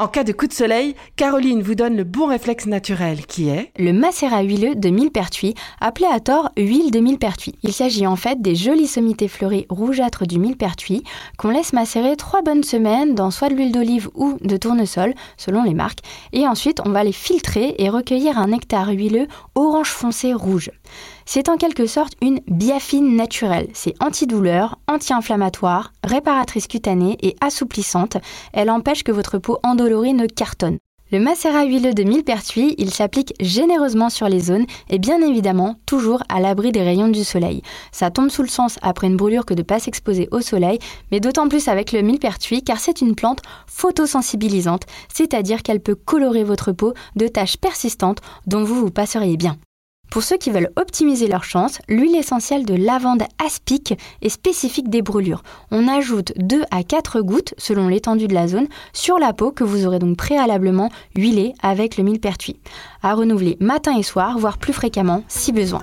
En cas de coup de soleil, Caroline vous donne le bon réflexe naturel qui est le macérat huileux de millepertuis, appelé à tort huile de millepertuis. Il s'agit en fait des jolies sommités fleuries rougeâtres du millepertuis qu'on laisse macérer trois bonnes semaines dans soit de l'huile d'olive ou de tournesol, selon les marques, et ensuite on va les filtrer et recueillir un nectar huileux orange foncé rouge. C'est en quelque sorte une biafine naturelle. C'est antidouleur, anti-inflammatoire, réparatrice cutanée et assouplissante. Elle empêche que votre peau endolorie ne cartonne. Le macérat huileux de millepertuis, il s'applique généreusement sur les zones et bien évidemment toujours à l'abri des rayons du soleil. Ça tombe sous le sens après une brûlure que de ne pas s'exposer au soleil, mais d'autant plus avec le millepertuis car c'est une plante photosensibilisante, c'est-à-dire qu'elle peut colorer votre peau de taches persistantes dont vous vous passeriez bien. Pour ceux qui veulent optimiser leur chance, l'huile essentielle de lavande aspic est spécifique des brûlures. On ajoute 2 à 4 gouttes, selon l'étendue de la zone, sur la peau que vous aurez donc préalablement huilée avec le millepertuis. À renouveler matin et soir, voire plus fréquemment si besoin.